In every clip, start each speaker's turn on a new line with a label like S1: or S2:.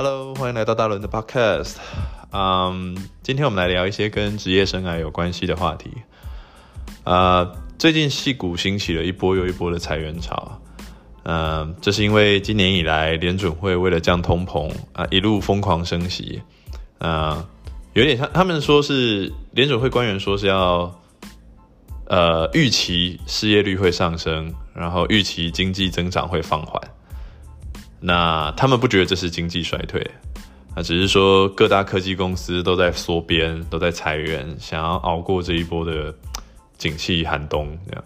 S1: Hello，欢迎来到大伦的 Podcast。嗯，今天我们来聊一些跟职业生涯有关系的话题。啊、最近矽谷兴起了一波又一波的裁员潮。嗯，这是因为今年以来联准会为了降通膨啊，一路疯狂升息。啊，有点像他们说是联准会官员说是要。呃，预期失业率会上升，然后预期经济增长会放缓。那他们不觉得这是经济衰退，啊，只是说各大科技公司都在缩编，都在裁员，想要熬过这一波的景气寒冬。这样，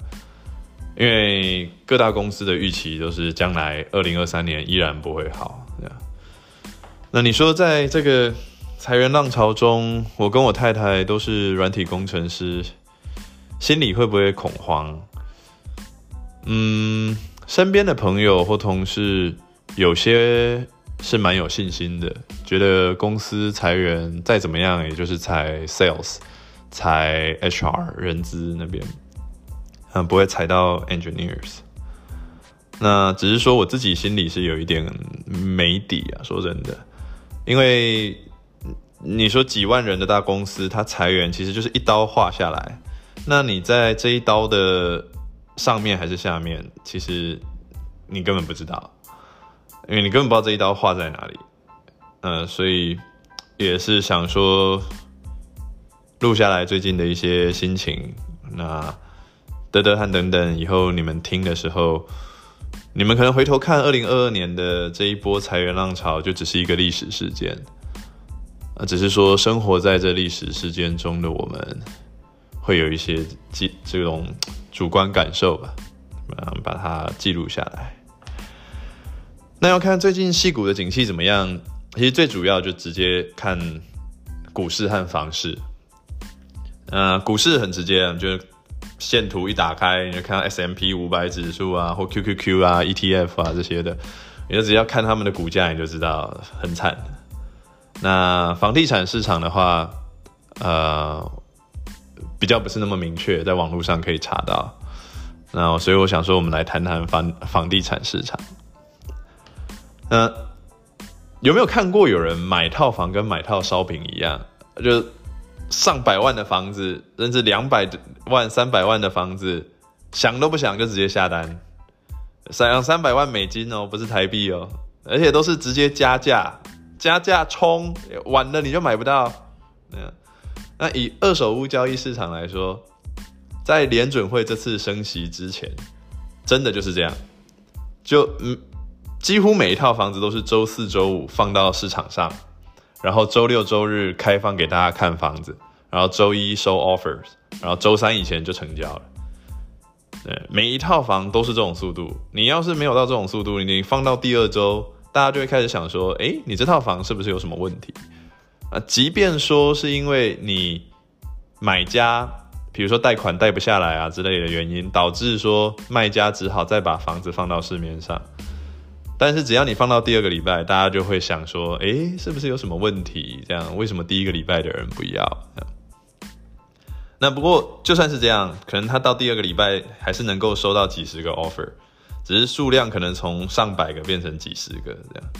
S1: 因为各大公司的预期都是将来二零二三年依然不会好。这样，那你说在这个裁员浪潮中，我跟我太太都是软体工程师。心里会不会恐慌？嗯，身边的朋友或同事有些是蛮有信心的，觉得公司裁员再怎么样，也就是裁 sales、裁 HR 人资那边，嗯，不会裁到 engineers。那只是说我自己心里是有一点没底啊，说真的，因为你说几万人的大公司，它裁员其实就是一刀划下来。那你在这一刀的上面还是下面？其实你根本不知道，因为你根本不知道这一刀划在哪里。嗯、呃，所以也是想说录下来最近的一些心情。那德德和等等，以后你们听的时候，你们可能回头看二零二二年的这一波裁员浪潮，就只是一个历史事件。啊，只是说生活在这历史事件中的我们。会有一些记这种主观感受吧，嗯，把它记录下来。那要看最近戏股的景气怎么样，其实最主要就直接看股市和房市。呃，股市很直接，就是线图一打开，你就看到 S M P 五百指数啊，或 QQQ 啊、ETF 啊这些的，你就只要看他们的股价，你就知道很惨。那房地产市场的话，呃。比较不是那么明确，在网络上可以查到。那所以我想说，我们来谈谈房房地产市场。那有没有看过有人买套房跟买套烧饼一样，就上百万的房子，甚至两百万、三百万的房子，想都不想就直接下单，三三百万美金哦，不是台币哦，而且都是直接加价，加价冲，晚了你就买不到。嗯。那以二手屋交易市场来说，在联准会这次升息之前，真的就是这样，就嗯，几乎每一套房子都是周四周五放到市场上，然后周六周日开放给大家看房子，然后周一收 offers，然后周三以前就成交了。对，每一套房都是这种速度。你要是没有到这种速度，你放到第二周，大家就会开始想说，诶，你这套房是不是有什么问题？啊，即便说是因为你买家，比如说贷款贷不下来啊之类的原因，导致说卖家只好再把房子放到市面上，但是只要你放到第二个礼拜，大家就会想说，诶，是不是有什么问题？这样为什么第一个礼拜的人不要？那不过就算是这样，可能他到第二个礼拜还是能够收到几十个 offer，只是数量可能从上百个变成几十个这样。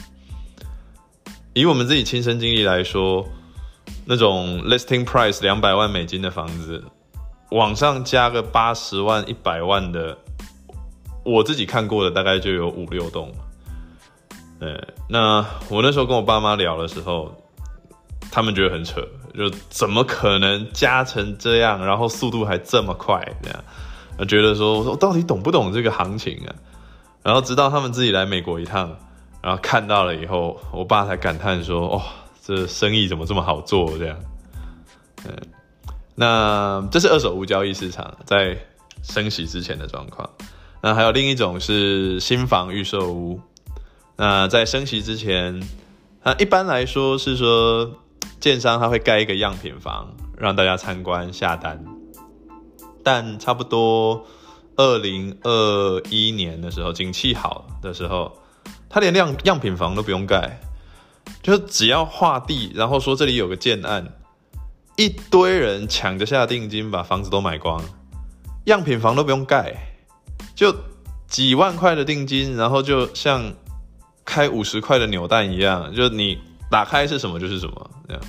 S1: 以我们自己亲身经历来说，那种 listing price 两百万美金的房子，往上加个八十万、一百万的，我自己看过的大概就有五六栋。呃，那我那时候跟我爸妈聊的时候，他们觉得很扯，就怎么可能加成这样，然后速度还这么快？这样，觉得说，我说我到底懂不懂这个行情啊？然后直到他们自己来美国一趟。然后看到了以后，我爸才感叹说：“哦，这生意怎么这么好做？”这样，嗯，那这是二手屋交易市场在升息之前的状况。那还有另一种是新房预售屋。那在升息之前，那一般来说是说，建商他会盖一个样品房让大家参观下单。但差不多二零二一年的时候，景气好的时候。他连样样品房都不用盖，就只要画地，然后说这里有个建案，一堆人抢着下定金把房子都买光，样品房都不用盖，就几万块的定金，然后就像开五十块的扭蛋一样，就你打开是什么就是什么，这样，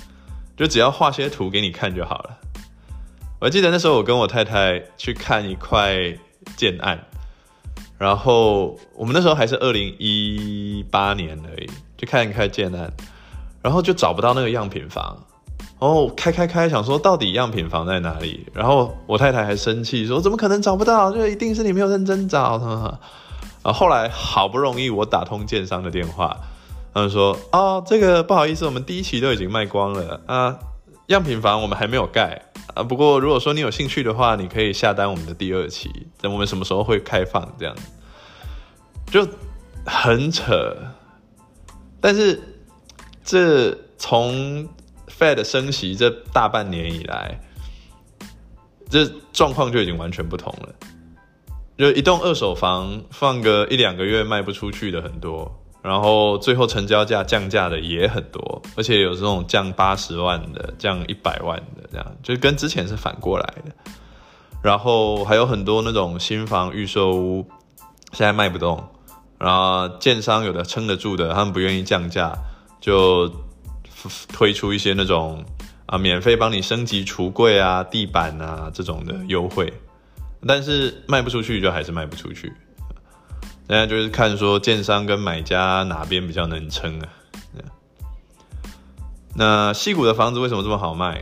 S1: 就只要画些图给你看就好了。我记得那时候我跟我太太去看一块建案，然后我们那时候还是二零一八年而已，去看一块建案，然后就找不到那个样品房。然后开开开，想说到底样品房在哪里？然后我太太还生气说：“怎么可能找不到？这一定是你没有认真找。”啊，后来好不容易我打通建商的电话，他们说：“哦，这个不好意思，我们第一期都已经卖光了啊，样品房我们还没有盖啊。不过如果说你有兴趣的话，你可以下单我们的第二期，等我们什么时候会开放这样，就很扯。但是这从。Fed 升息这大半年以来，这状况就已经完全不同了。就一栋二手房放个一两个月卖不出去的很多，然后最后成交价降价的也很多，而且有这种降八十万的、降一百万的，这样就跟之前是反过来的。然后还有很多那种新房预售屋现在卖不动，然后建商有的撑得住的，他们不愿意降价就。推出一些那种啊，免费帮你升级橱柜啊、地板啊这种的优惠，但是卖不出去就还是卖不出去。现在就是看说建商跟买家哪边比较能撑啊。那矽谷的房子为什么这么好卖？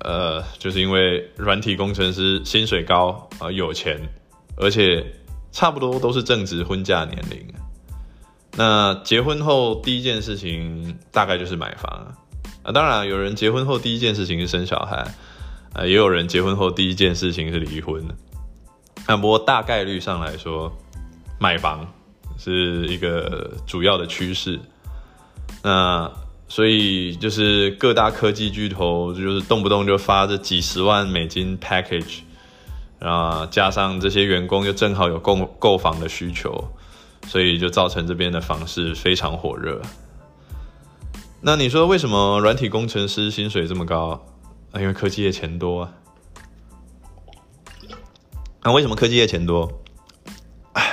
S1: 呃，就是因为软体工程师薪水高啊，有钱，而且差不多都是正值婚嫁年龄。那结婚后第一件事情大概就是买房啊，啊，当然有人结婚后第一件事情是生小孩，啊，也有人结婚后第一件事情是离婚。那不过大概率上来说，买房是一个主要的趋势。那所以就是各大科技巨头就是动不动就发这几十万美金 package，啊，加上这些员工又正好有购购房的需求。所以就造成这边的房市非常火热。那你说为什么软体工程师薪水这么高？啊，因为科技业钱多啊。那为什么科技业钱多？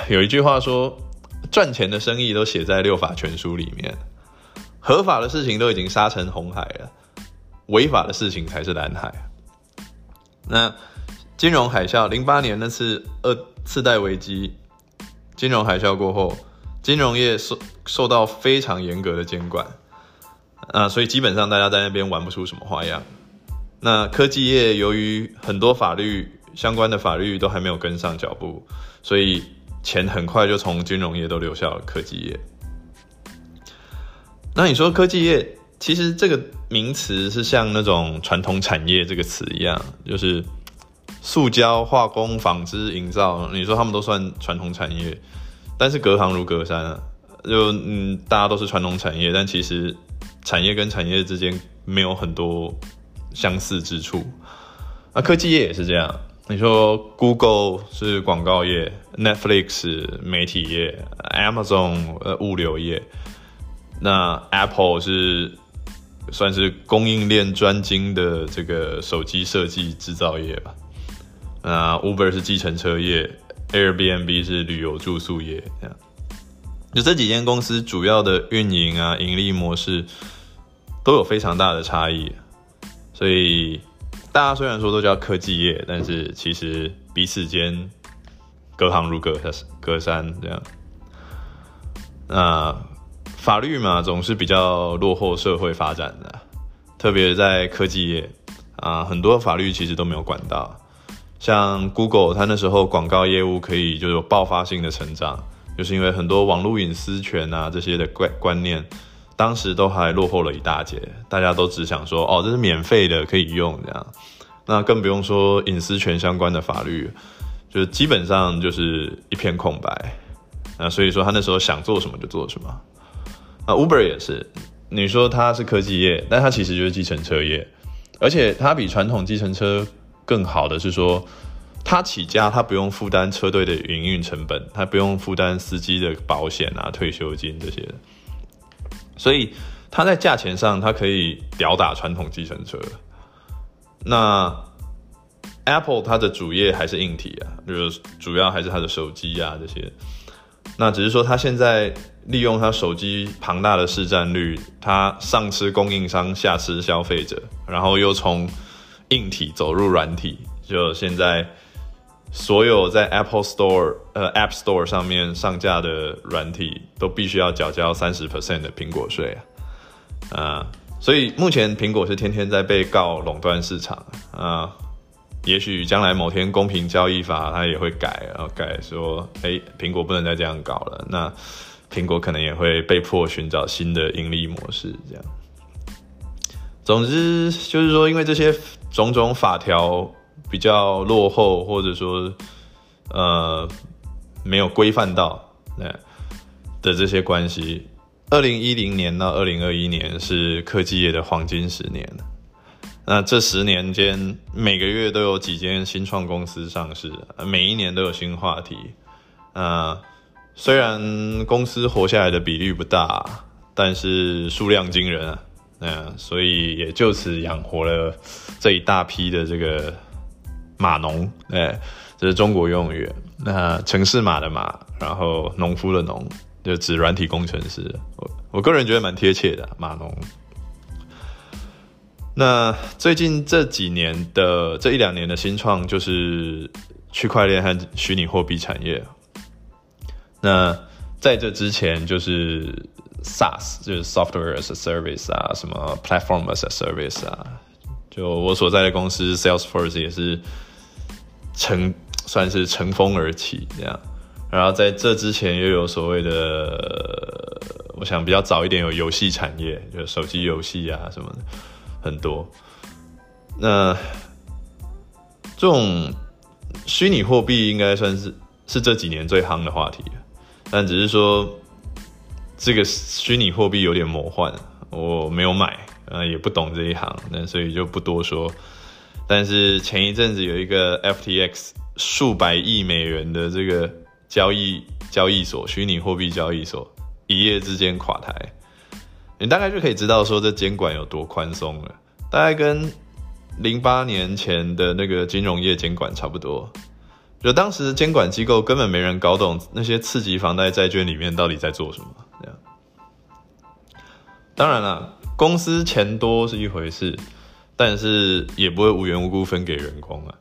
S1: 有一句话说，赚钱的生意都写在六法全书里面，合法的事情都已经杀成红海了，违法的事情才是蓝海。那金融海啸，零八年那次二次贷危机。金融海啸过后，金融业受受到非常严格的监管，啊，所以基本上大家在那边玩不出什么花样。那科技业由于很多法律相关的法律都还没有跟上脚步，所以钱很快就从金融业都流向了科技业。那你说科技业，其实这个名词是像那种传统产业这个词一样，就是。塑胶、化工、纺织、营造，你说他们都算传统产业，但是隔行如隔山啊，就嗯，大家都是传统产业，但其实产业跟产业之间没有很多相似之处。那科技业也是这样，你说 Google 是广告业，Netflix 媒体业，Amazon 呃物流业，那 Apple 是算是供应链专精的这个手机设计制造业吧。那 Uber 是计程车业，Airbnb 是旅游住宿业，这样，就这几间公司主要的运营啊、盈利模式都有非常大的差异，所以大家虽然说都叫科技业，但是其实彼此间隔行如隔山隔山这样。那法律嘛，总是比较落后社会发展的，特别在科技业啊，很多法律其实都没有管到。像 Google，它那时候广告业务可以就有爆发性的成长，就是因为很多网络隐私权啊这些的观观念，当时都还落后了一大截，大家都只想说哦，这是免费的可以用这样，那更不用说隐私权相关的法律，就基本上就是一片空白。那所以说他那时候想做什么就做什么。那，Uber 也是，你说它是科技业，但它其实就是计程车业，而且它比传统计程车。更好的是说，它起家，它不用负担车队的营运成本，它不用负担司机的保险啊、退休金这些，所以它在价钱上，它可以吊打传统计程车。那 Apple 它的主业还是硬体啊，就是主要还是它的手机啊这些。那只是说，它现在利用它手机庞大的市占率，它上吃供应商，下吃消费者，然后又从硬体走入软体，就现在所有在 Apple Store 呃 App Store 上面上架的软体都必须要缴交三十 percent 的苹果税啊，呃，所以目前苹果是天天在被告垄断市场啊。也许将来某天公平交易法它也会改，然后改说，哎，苹果不能再这样搞了。那苹果可能也会被迫寻找新的盈利模式，这样。总之就是说，因为这些种种法条比较落后，或者说呃没有规范到那的这些关系，二零一零年到二零二一年是科技业的黄金十年。那这十年间，每个月都有几间新创公司上市，每一年都有新话题。呃，虽然公司活下来的比率不大，但是数量惊人啊。嗯，所以也就此养活了这一大批的这个码农。哎，这是中国用语。那城市码的码，然后农夫的农，就指软体工程师。我我个人觉得蛮贴切的，码农。那最近这几年的这一两年的新创就是区块链和虚拟货币产业。那在这之前就是 SaaS，就是 Software as a Service 啊，什么 Platform as a Service 啊。就我所在的公司 Salesforce 也是乘算是乘风而起这样。然后在这之前又有所谓的，我想比较早一点有游戏产业，就手机游戏啊什么的。很多，那这种虚拟货币应该算是是这几年最夯的话题，但只是说这个虚拟货币有点魔幻，我没有买，呃，也不懂这一行，那所以就不多说。但是前一阵子有一个 FTX 数百亿美元的这个交易交易所，虚拟货币交易所一夜之间垮台。你大概就可以知道说这监管有多宽松了，大概跟零八年前的那个金融业监管差不多。就当时监管机构根本没人搞懂那些次级房贷债券里面到底在做什么。这样，当然了，公司钱多是一回事，但是也不会无缘无故分给员工啊。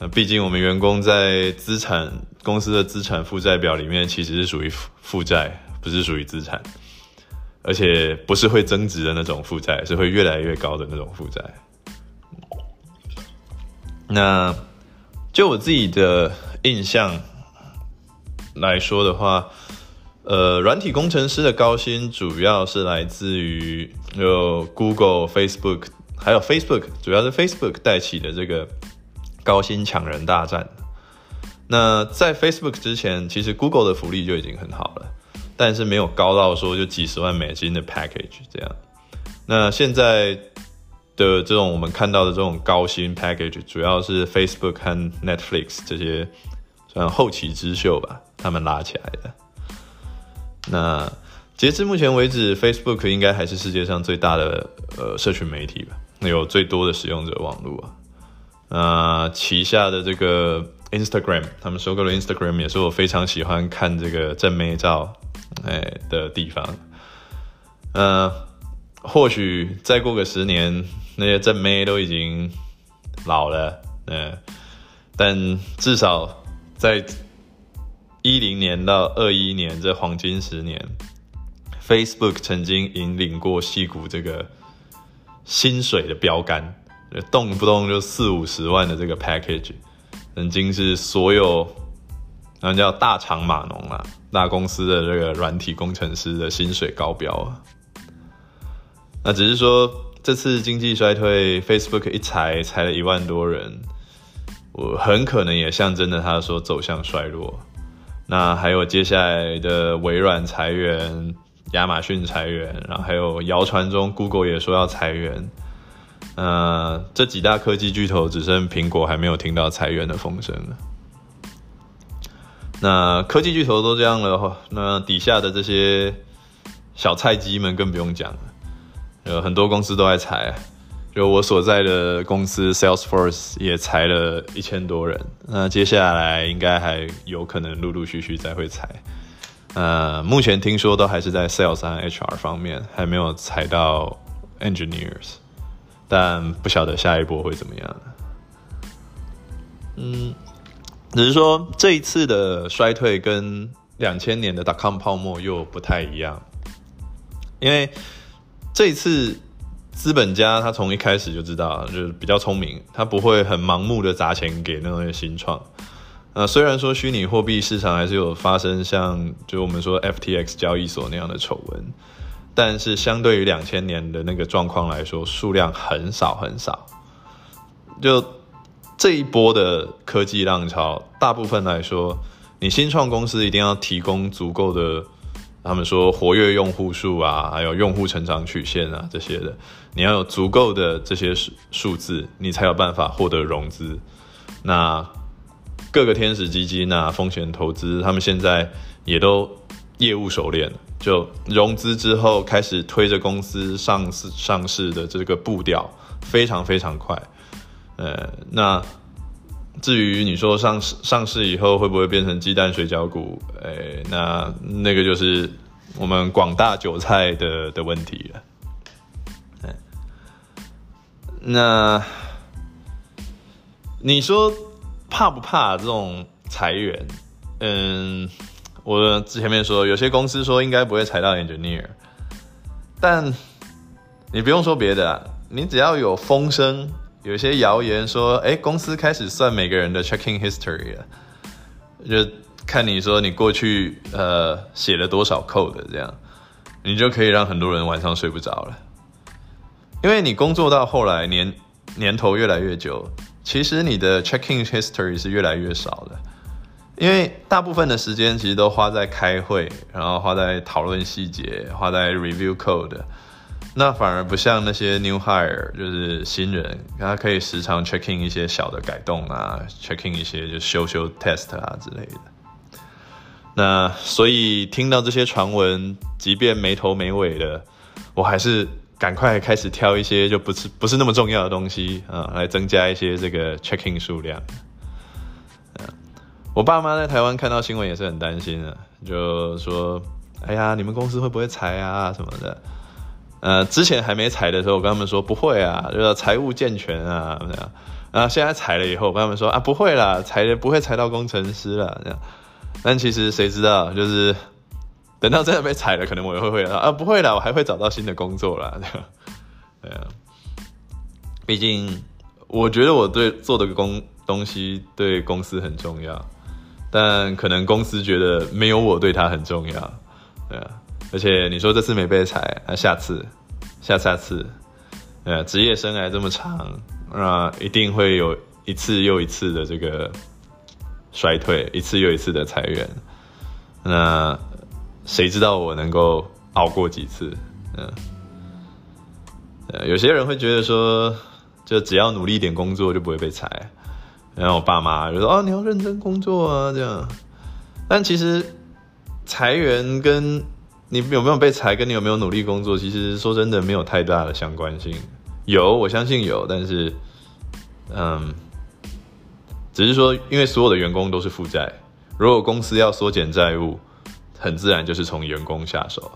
S1: 那毕竟我们员工在资产公司的资产负债表里面其实是属于负债，不是属于资产。而且不是会增值的那种负债，是会越来越高的那种负债。那就我自己的印象来说的话，呃，软体工程师的高薪主要是来自于有 Google、Facebook，还有 Facebook，主要是 Facebook 带起的这个高薪抢人大战。那在 Facebook 之前，其实 Google 的福利就已经很好了。但是没有高到说就几十万美金的 package 这样，那现在的这种我们看到的这种高薪 package，主要是 Facebook 和 Netflix 这些算后起之秀吧，他们拉起来的。那截至目前为止，Facebook 应该还是世界上最大的呃社群媒体吧，有最多的使用者网络啊。呃，旗下的这个 Instagram，他们收购了 Instagram 也是我非常喜欢看这个正妹照。哎的地方，呃，或许再过个十年，那些正妹都已经老了，嗯，但至少在一零年到二一年这黄金十年，Facebook 曾经引领过戏骨这个薪水的标杆，动不动就四五十万的这个 package，曾经是所有，然后叫大厂码农啊。大公司的这个软体工程师的薪水高标啊，那只是说这次经济衰退，Facebook 一裁裁了一万多人，我很可能也象征着他说走向衰落。那还有接下来的微软裁员，亚马逊裁员，然后还有谣传中 Google 也说要裁员。呃，这几大科技巨头只剩苹果还没有听到裁员的风声了。那科技巨头都这样了，那底下的这些小菜鸡们更不用讲了。有很多公司都在裁，就我所在的公司 Salesforce 也裁了一千多人。那接下来应该还有可能陆陆续续再会裁。呃，目前听说都还是在 sales 和 HR 方面，还没有踩到 engineers，但不晓得下一波会怎么样。嗯，只是说这一次的衰退跟两千年的 dot-com 泡沫又不太一样，因为这一次资本家他从一开始就知道，就是比较聪明，他不会很盲目的砸钱给那些新创。呃，虽然说虚拟货币市场还是有发生像就我们说 FTX 交易所那样的丑闻，但是相对于两千年的那个状况来说，数量很少很少。就这一波的科技浪潮，大部分来说，你新创公司一定要提供足够的，他们说活跃用户数啊，还有用户成长曲线啊这些的，你要有足够的这些数数字，你才有办法获得融资。那各个天使基金啊，风险投资，他们现在也都业务熟练，就融资之后开始推着公司上市上市的这个步调非常非常快。呃，那至于你说上市上市以后会不会变成鸡蛋水饺股？哎，那那个就是我们广大韭菜的的问题了。那你说？怕不怕这种裁员？嗯，我之前面说，有些公司说应该不会裁到 engineer，但你不用说别的啊，你只要有风声，有些谣言说，哎，公司开始算每个人的 checking history 了，就看你说你过去呃写了多少 code 这样，你就可以让很多人晚上睡不着了，因为你工作到后来年年头越来越久。其实你的 checking history 是越来越少的，因为大部分的时间其实都花在开会，然后花在讨论细节，花在 review code，那反而不像那些 new hire，就是新人，他可以时常 checking 一些小的改动啊，checking 一些就修修 test 啊之类的。那所以听到这些传闻，即便没头没尾的，我还是。赶快开始挑一些就不是不是那么重要的东西啊，来增加一些这个 checking 数量。我爸妈在台湾看到新闻也是很担心的，就说：“哎呀，你们公司会不会裁啊什么的？”呃，之前还没裁的时候，我跟他们说不会啊，就是财务健全啊这样。然后现在裁了以后，我跟他们说啊，不会啦，裁的不会裁到工程师了这样。但其实谁知道，就是。等到真的被裁了，可能我也会会啊，不会啦，我还会找到新的工作啦。对啊，毕竟我觉得我对做的工东西对公司很重要，但可能公司觉得没有我对他很重要。对啊，而且你说这次没被裁，那下次、下下次，呃，职业生涯这么长，那一定会有一次又一次的这个衰退，一次又一次的裁员，那。谁知道我能够熬过几次？嗯，呃，有些人会觉得说，就只要努力一点工作就不会被裁。然后我爸妈就说：“哦，你要认真工作啊，这样。”但其实裁员跟你有没有被裁，跟你有没有努力工作，其实说真的没有太大的相关性。有，我相信有，但是，嗯，只是说，因为所有的员工都是负债，如果公司要缩减债务。很自然就是从员工下手，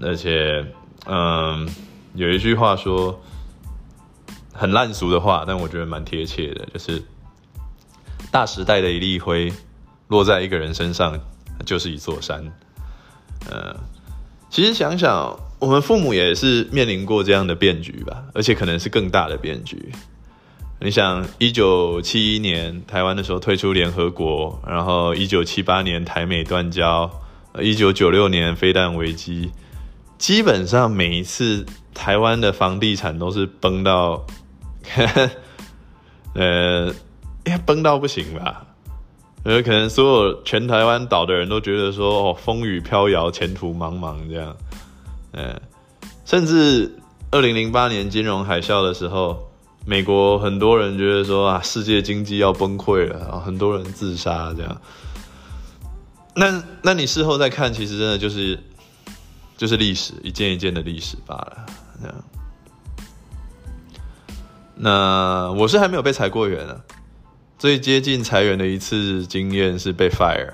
S1: 而且，嗯，有一句话说很烂俗的话，但我觉得蛮贴切的，就是大时代的一粒灰落在一个人身上就是一座山。嗯，其实想想，我们父母也是面临过这样的变局吧，而且可能是更大的变局。你想，一九七一年台湾的时候退出联合国，然后一九七八年台美断交，一九九六年飞弹危机，基本上每一次台湾的房地产都是崩到，呃，崩到不行吧？呃，可能所有全台湾岛的人都觉得说，哦，风雨飘摇，前途茫茫这样，呃，甚至二零零八年金融海啸的时候。美国很多人觉得说啊，世界经济要崩溃了啊，很多人自杀这样。那那你事后再看，其实真的就是就是历史，一件一件的历史罢了。这样。那我是还没有被裁过员啊，最接近裁员的一次经验是被 fire。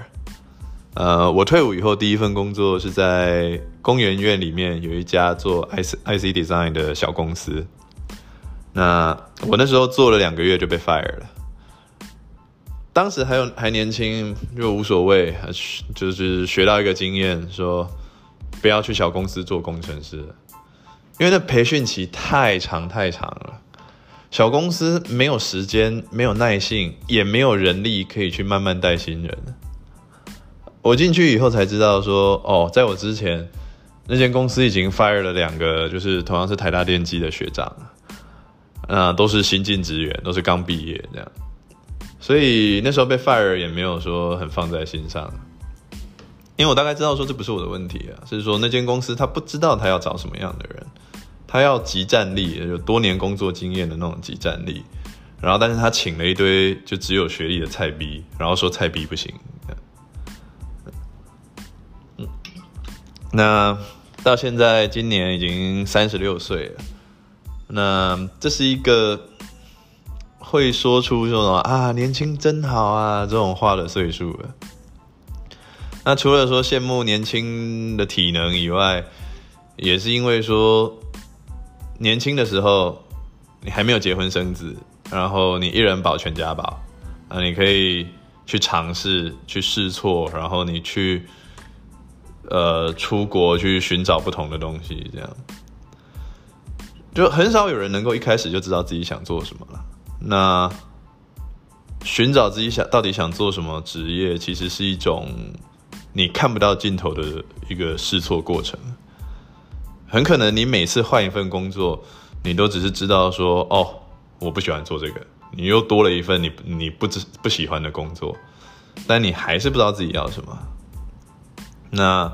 S1: 呃，我退伍以后第一份工作是在公园院里面有一家做 IC IC design 的小公司。那我那时候做了两个月就被 fire 了。当时还有还年轻，就无所谓，就是学到一个经验，说不要去小公司做工程师，因为那培训期太长太长了。小公司没有时间，没有耐性，也没有人力可以去慢慢带新人。我进去以后才知道说，哦，在我之前，那间公司已经 fire 了两个，就是同样是台大电机的学长，啊，都是新进职员，都是刚毕业这样，所以那时候被 fire 也没有说很放在心上，因为我大概知道说这不是我的问题啊，是说那间公司他不知道他要找什么样的人，他要即战力，有多年工作经验的那种即战力，然后但是他请了一堆就只有学历的菜逼，然后说菜逼不行。那到现在，今年已经三十六岁了。那这是一个会说出这种啊“年轻真好啊”这种话的岁数了。那除了说羡慕年轻的体能以外，也是因为说年轻的时候你还没有结婚生子，然后你一人保全家保啊，你可以去尝试、去试错，然后你去。呃，出国去寻找不同的东西，这样就很少有人能够一开始就知道自己想做什么了。那寻找自己想到底想做什么职业，其实是一种你看不到尽头的一个试错过程。很可能你每次换一份工作，你都只是知道说，哦，我不喜欢做这个，你又多了一份你你不知不喜欢的工作，但你还是不知道自己要什么。那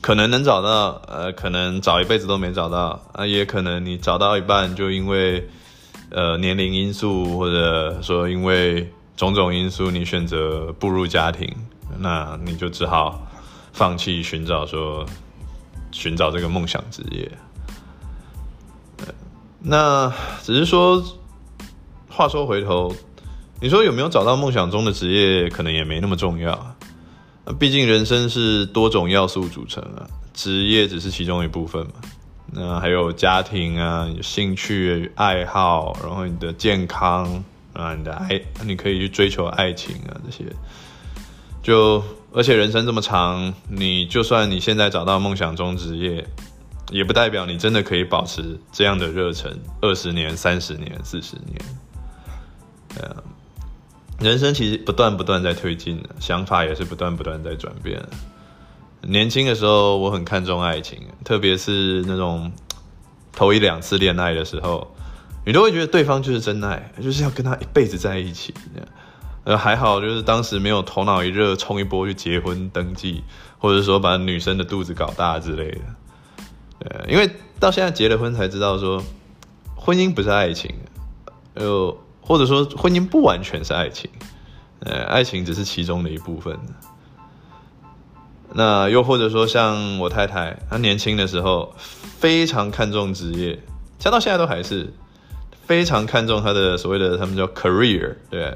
S1: 可能能找到，呃，可能找一辈子都没找到啊，也可能你找到一半就因为呃年龄因素，或者说因为种种因素，你选择步入家庭，那你就只好放弃寻找说寻找这个梦想职业。那只是说，话说回头，你说有没有找到梦想中的职业，可能也没那么重要。毕竟人生是多种要素组成啊，职业只是其中一部分嘛。那还有家庭啊，有兴趣爱好，然后你的健康啊，你的爱，你可以去追求爱情啊，这些。就而且人生这么长，你就算你现在找到梦想中职业，也不代表你真的可以保持这样的热忱二十年、三十年、四十年。对啊。人生其实不断不断在推进，想法也是不断不断在转变。年轻的时候，我很看重爱情，特别是那种头一两次恋爱的时候，你都会觉得对方就是真爱，就是要跟他一辈子在一起。呃，还好，就是当时没有头脑一热冲一波去结婚登记，或者说把女生的肚子搞大之类的。呃，因为到现在结了婚才知道说，婚姻不是爱情，呃。或者说，婚姻不完全是爱情，呃，爱情只是其中的一部分。那又或者说，像我太太，她年轻的时候非常看重职业，像到现在都还是非常看重她的所谓的他们叫 career，对，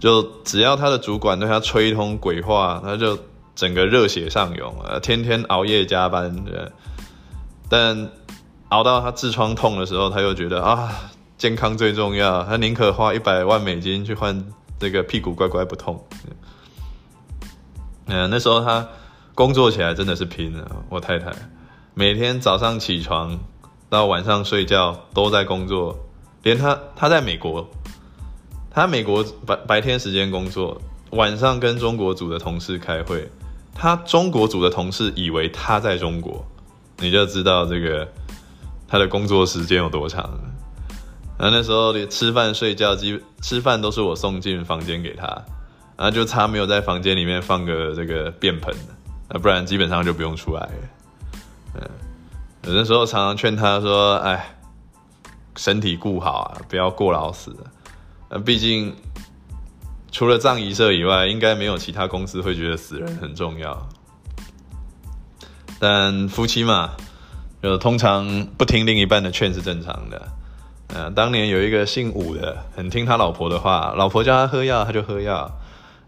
S1: 就只要她的主管对她吹通鬼话，她就整个热血上涌，呃，天天熬夜加班，对。但熬到她痔疮痛的时候，她又觉得啊。健康最重要，他宁可花一百万美金去换这个屁股乖乖不痛。嗯，那时候他工作起来真的是拼了。我太太每天早上起床到晚上睡觉都在工作，连他他在美国，他美国白白天时间工作，晚上跟中国组的同事开会，他中国组的同事以为他在中国，你就知道这个他的工作时间有多长。然后那时候连吃饭睡觉，基吃饭都是我送进房间给他，然后就差没有在房间里面放个这个便盆，啊，不然基本上就不用出来了。嗯，有的时候常常劝他说：“哎，身体顾好啊，不要过劳死。”呃，毕竟除了葬仪社以外，应该没有其他公司会觉得死人很重要。但夫妻嘛，就通常不听另一半的劝是正常的。呃，当年有一个姓武的，很听他老婆的话，老婆叫他喝药，他就喝药。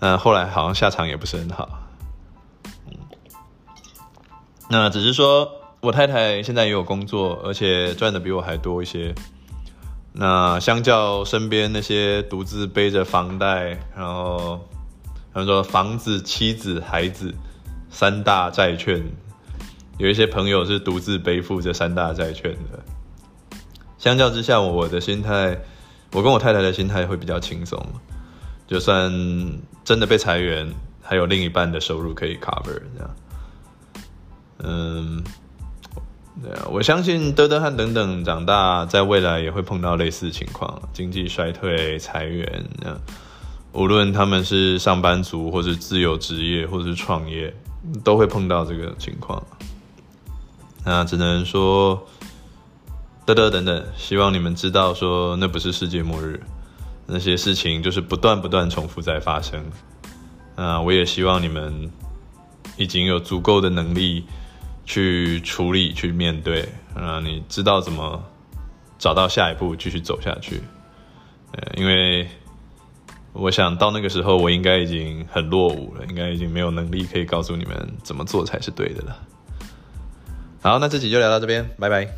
S1: 嗯，后来好像下场也不是很好。那只是说我太太现在也有工作，而且赚的比我还多一些。那相较身边那些独自背着房贷，然后他们说房子、妻子、孩子三大债券，有一些朋友是独自背负这三大债券的。相较之下，我的心态，我跟我太太的心态会比较轻松。就算真的被裁员，还有另一半的收入可以 cover 这样。嗯。对啊，我相信德德和等等长大，在未来也会碰到类似情况，经济衰退、裁员。无论他们是上班族，或是自由职业，或是创业，都会碰到这个情况。那只能说，德德等等，希望你们知道，说那不是世界末日，那些事情就是不断不断重复在发生。啊，我也希望你们已经有足够的能力。去处理，去面对，让你知道怎么找到下一步，继续走下去。呃，因为我想到那个时候，我应该已经很落伍了，应该已经没有能力可以告诉你们怎么做才是对的了。好，那这集就聊到这边，拜拜。